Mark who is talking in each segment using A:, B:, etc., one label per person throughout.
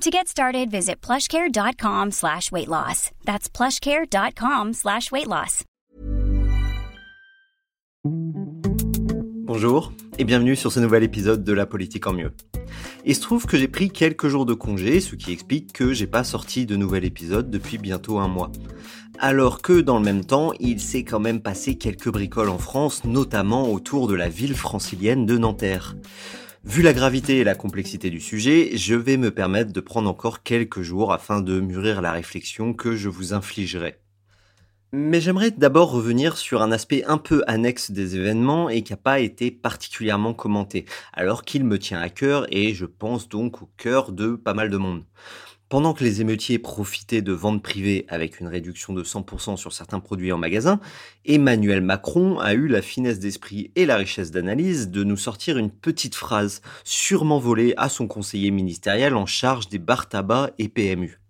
A: To get started, visit plushcare.com slash weight loss. That's plushcare.com slash weight loss.
B: Bonjour et bienvenue sur ce nouvel épisode de La politique en mieux. Il se trouve que j'ai pris quelques jours de congé, ce qui explique que j'ai pas sorti de nouvel épisode depuis bientôt un mois. Alors que dans le même temps, il s'est quand même passé quelques bricoles en France, notamment autour de la ville francilienne de Nanterre. Vu la gravité et la complexité du sujet, je vais me permettre de prendre encore quelques jours afin de mûrir la réflexion que je vous infligerai. Mais j'aimerais d'abord revenir sur un aspect un peu annexe des événements et qui n'a pas été particulièrement commenté, alors qu'il me tient à cœur et je pense donc au cœur de pas mal de monde. Pendant que les émeutiers profitaient de ventes privées avec une réduction de 100% sur certains produits en magasin, Emmanuel Macron a eu la finesse d'esprit et la richesse d'analyse de nous sortir une petite phrase sûrement volée à son conseiller ministériel en charge des bars tabac et PMU.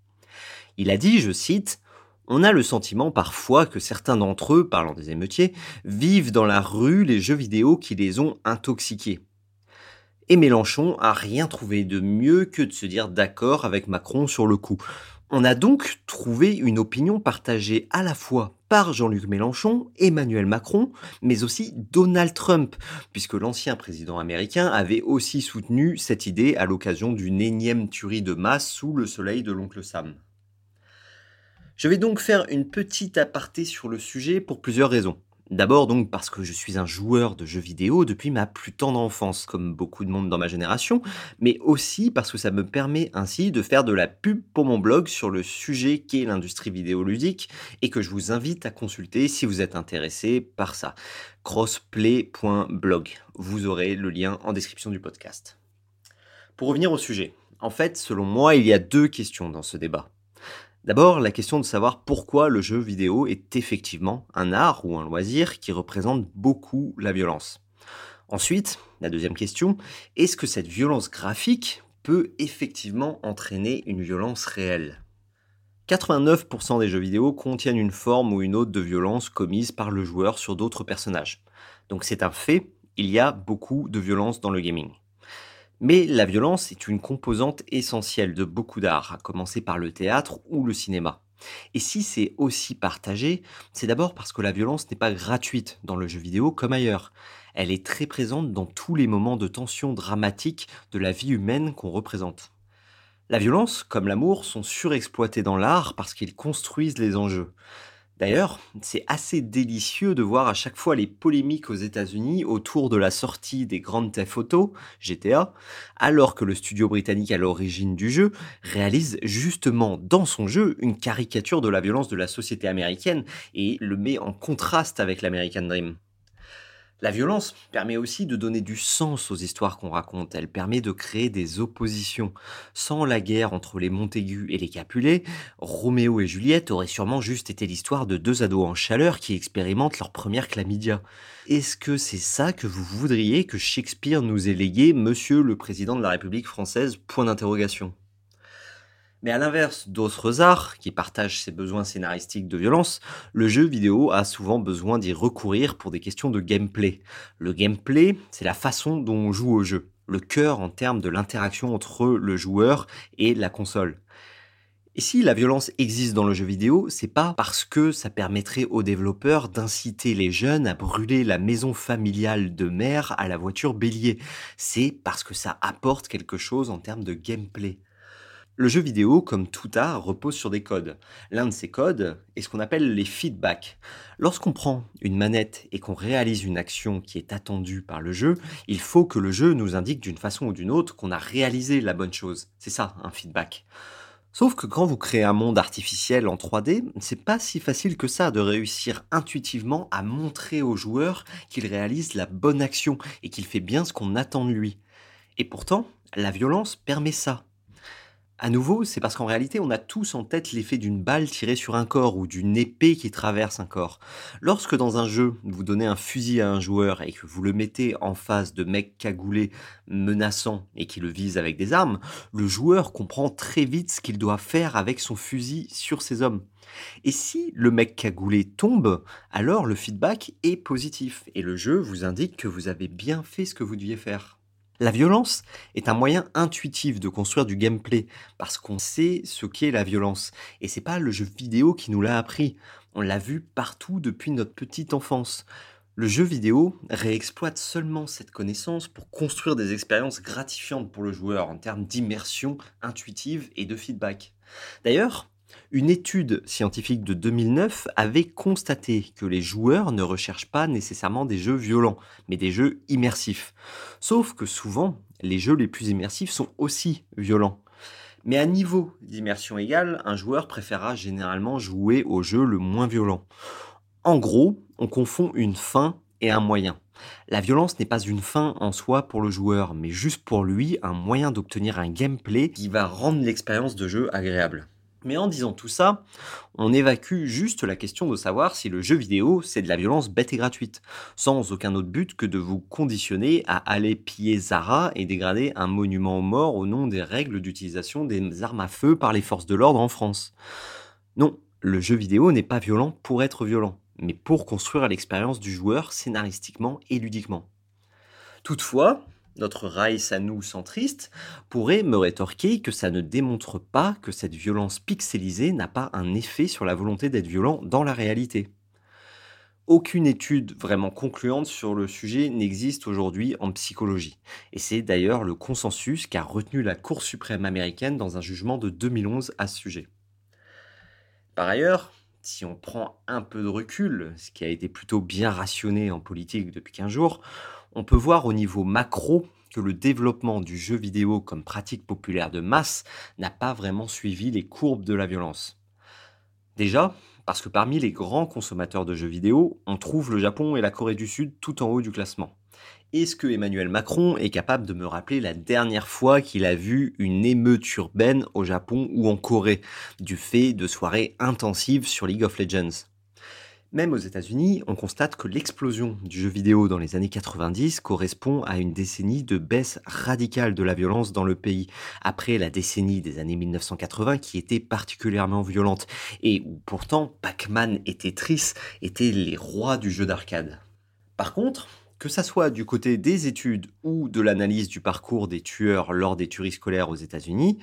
B: Il a dit, je cite, on a le sentiment parfois que certains d'entre eux, parlant des émeutiers, vivent dans la rue les jeux vidéo qui les ont intoxiqués. Et Mélenchon a rien trouvé de mieux que de se dire d'accord avec Macron sur le coup. On a donc trouvé une opinion partagée à la fois par Jean-Luc Mélenchon, Emmanuel Macron, mais aussi Donald Trump, puisque l'ancien président américain avait aussi soutenu cette idée à l'occasion d'une énième tuerie de masse sous le soleil de l'oncle Sam. Je vais donc faire une petite aparté sur le sujet pour plusieurs raisons. D'abord donc parce que je suis un joueur de jeux vidéo depuis ma plus tendre enfance, comme beaucoup de monde dans ma génération, mais aussi parce que ça me permet ainsi de faire de la pub pour mon blog sur le sujet qu'est l'industrie vidéoludique et que je vous invite à consulter si vous êtes intéressé par ça. crossplay.blog. Vous aurez le lien en description du podcast. Pour revenir au sujet, en fait, selon moi, il y a deux questions dans ce débat. D'abord, la question de savoir pourquoi le jeu vidéo est effectivement un art ou un loisir qui représente beaucoup la violence. Ensuite, la deuxième question, est-ce que cette violence graphique peut effectivement entraîner une violence réelle? 89% des jeux vidéo contiennent une forme ou une autre de violence commise par le joueur sur d'autres personnages. Donc c'est un fait, il y a beaucoup de violence dans le gaming. Mais la violence est une composante essentielle de beaucoup d'arts, à commencer par le théâtre ou le cinéma. Et si c'est aussi partagé, c'est d'abord parce que la violence n'est pas gratuite dans le jeu vidéo comme ailleurs. Elle est très présente dans tous les moments de tension dramatique de la vie humaine qu'on représente. La violence, comme l'amour, sont surexploités dans l'art parce qu'ils construisent les enjeux. D'ailleurs, c'est assez délicieux de voir à chaque fois les polémiques aux États-Unis autour de la sortie des grandes Theft Auto, GTA, alors que le studio britannique à l'origine du jeu réalise justement dans son jeu une caricature de la violence de la société américaine et le met en contraste avec l'American Dream. La violence permet aussi de donner du sens aux histoires qu'on raconte, elle permet de créer des oppositions. Sans la guerre entre les Montaigu et les Capulet, Roméo et Juliette auraient sûrement juste été l'histoire de deux ados en chaleur qui expérimentent leur première chlamydia. Est-ce que c'est ça que vous voudriez que Shakespeare nous ait légué, monsieur le président de la République française? Point d'interrogation. Mais à l'inverse d'autres arts qui partagent ses besoins scénaristiques de violence, le jeu vidéo a souvent besoin d'y recourir pour des questions de gameplay. Le gameplay, c'est la façon dont on joue au jeu, le cœur en termes de l'interaction entre le joueur et la console. Et si la violence existe dans le jeu vidéo, c'est pas parce que ça permettrait aux développeurs d'inciter les jeunes à brûler la maison familiale de mère à la voiture bélier. C'est parce que ça apporte quelque chose en termes de gameplay. Le jeu vidéo, comme tout art, repose sur des codes. L'un de ces codes est ce qu'on appelle les feedbacks. Lorsqu'on prend une manette et qu'on réalise une action qui est attendue par le jeu, il faut que le jeu nous indique d'une façon ou d'une autre qu'on a réalisé la bonne chose. C'est ça, un feedback. Sauf que quand vous créez un monde artificiel en 3D, c'est pas si facile que ça de réussir intuitivement à montrer au joueur qu'il réalise la bonne action et qu'il fait bien ce qu'on attend de lui. Et pourtant, la violence permet ça. À nouveau, c'est parce qu'en réalité, on a tous en tête l'effet d'une balle tirée sur un corps ou d'une épée qui traverse un corps. Lorsque dans un jeu, vous donnez un fusil à un joueur et que vous le mettez en face de mecs cagoulés, menaçants et qui le visent avec des armes, le joueur comprend très vite ce qu'il doit faire avec son fusil sur ces hommes. Et si le mec cagoulé tombe, alors le feedback est positif et le jeu vous indique que vous avez bien fait ce que vous deviez faire. La violence est un moyen intuitif de construire du gameplay parce qu'on sait ce qu'est la violence et c'est pas le jeu vidéo qui nous l'a appris. On l'a vu partout depuis notre petite enfance. Le jeu vidéo réexploite seulement cette connaissance pour construire des expériences gratifiantes pour le joueur en termes d'immersion intuitive et de feedback. D'ailleurs, une étude scientifique de 2009 avait constaté que les joueurs ne recherchent pas nécessairement des jeux violents, mais des jeux immersifs. Sauf que souvent, les jeux les plus immersifs sont aussi violents. Mais à niveau d'immersion égale, un joueur préférera généralement jouer au jeu le moins violent. En gros, on confond une fin et un moyen. La violence n'est pas une fin en soi pour le joueur, mais juste pour lui un moyen d'obtenir un gameplay qui va rendre l'expérience de jeu agréable. Mais en disant tout ça, on évacue juste la question de savoir si le jeu vidéo c'est de la violence bête et gratuite, sans aucun autre but que de vous conditionner à aller piller Zara et dégrader un monument aux morts au nom des règles d'utilisation des armes à feu par les forces de l'ordre en France. Non, le jeu vidéo n'est pas violent pour être violent, mais pour construire l'expérience du joueur scénaristiquement et ludiquement. Toutefois, notre Rice à nous centriste, pourrait me rétorquer que ça ne démontre pas que cette violence pixelisée n'a pas un effet sur la volonté d'être violent dans la réalité. Aucune étude vraiment concluante sur le sujet n'existe aujourd'hui en psychologie, et c'est d'ailleurs le consensus qu'a retenu la Cour suprême américaine dans un jugement de 2011 à ce sujet. Par ailleurs, si on prend un peu de recul, ce qui a été plutôt bien rationné en politique depuis 15 jours, on peut voir au niveau macro que le développement du jeu vidéo comme pratique populaire de masse n'a pas vraiment suivi les courbes de la violence. Déjà, parce que parmi les grands consommateurs de jeux vidéo, on trouve le Japon et la Corée du Sud tout en haut du classement. Est-ce que Emmanuel Macron est capable de me rappeler la dernière fois qu'il a vu une émeute urbaine au Japon ou en Corée, du fait de soirées intensives sur League of Legends? Même aux États-Unis, on constate que l'explosion du jeu vidéo dans les années 90 correspond à une décennie de baisse radicale de la violence dans le pays, après la décennie des années 1980 qui était particulièrement violente, et où pourtant Pac-Man et Tetris étaient les rois du jeu d'arcade. Par contre, que ça soit du côté des études ou de l'analyse du parcours des tueurs lors des tueries scolaires aux États-Unis,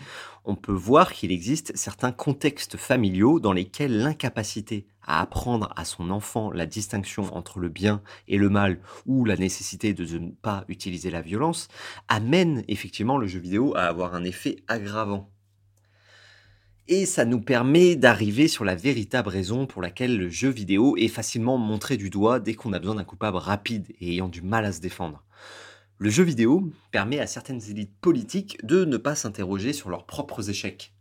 B: on peut voir qu'il existe certains contextes familiaux dans lesquels l'incapacité à apprendre à son enfant la distinction entre le bien et le mal ou la nécessité de ne pas utiliser la violence amène effectivement le jeu vidéo à avoir un effet aggravant et ça nous permet d'arriver sur la véritable raison pour laquelle le jeu vidéo est facilement montré du doigt dès qu'on a besoin d'un coupable rapide et ayant du mal à se défendre. Le jeu vidéo permet à certaines élites politiques de ne pas s'interroger sur leurs propres échecs.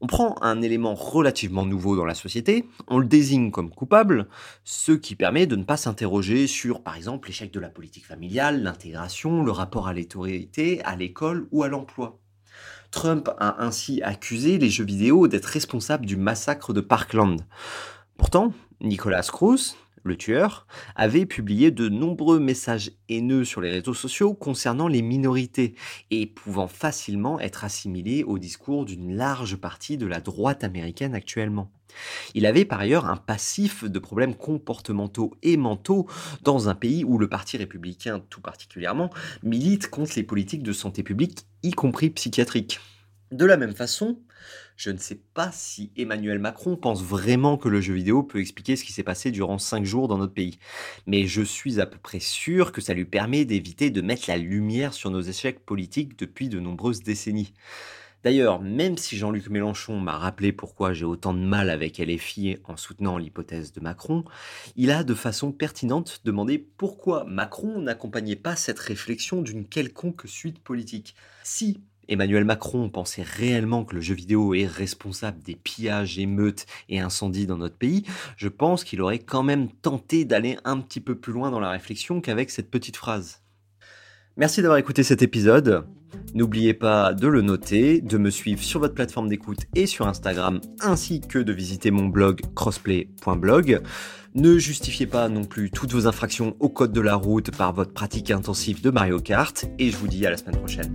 B: On prend un élément relativement nouveau dans la société, on le désigne comme coupable, ce qui permet de ne pas s'interroger sur, par exemple, l'échec de la politique familiale, l'intégration, le rapport à l'autorité, à l'école ou à l'emploi. Trump a ainsi accusé les jeux vidéo d'être responsables du massacre de Parkland. Pourtant, Nicolas Cruz, le tueur, avait publié de nombreux messages haineux sur les réseaux sociaux concernant les minorités et pouvant facilement être assimilés au discours d'une large partie de la droite américaine actuellement. Il avait par ailleurs un passif de problèmes comportementaux et mentaux dans un pays où le Parti républicain tout particulièrement milite contre les politiques de santé publique, y compris psychiatriques. De la même façon, je ne sais pas si Emmanuel Macron pense vraiment que le jeu vidéo peut expliquer ce qui s'est passé durant 5 jours dans notre pays. Mais je suis à peu près sûr que ça lui permet d'éviter de mettre la lumière sur nos échecs politiques depuis de nombreuses décennies. D'ailleurs, même si Jean-Luc Mélenchon m'a rappelé pourquoi j'ai autant de mal avec LFI en soutenant l'hypothèse de Macron, il a de façon pertinente demandé pourquoi Macron n'accompagnait pas cette réflexion d'une quelconque suite politique. Si Emmanuel Macron pensait réellement que le jeu vidéo est responsable des pillages, émeutes et incendies dans notre pays, je pense qu'il aurait quand même tenté d'aller un petit peu plus loin dans la réflexion qu'avec cette petite phrase. Merci d'avoir écouté cet épisode. N'oubliez pas de le noter, de me suivre sur votre plateforme d'écoute et sur Instagram, ainsi que de visiter mon blog crossplay.blog. Ne justifiez pas non plus toutes vos infractions au code de la route par votre pratique intensive de Mario Kart, et je vous dis à la semaine prochaine.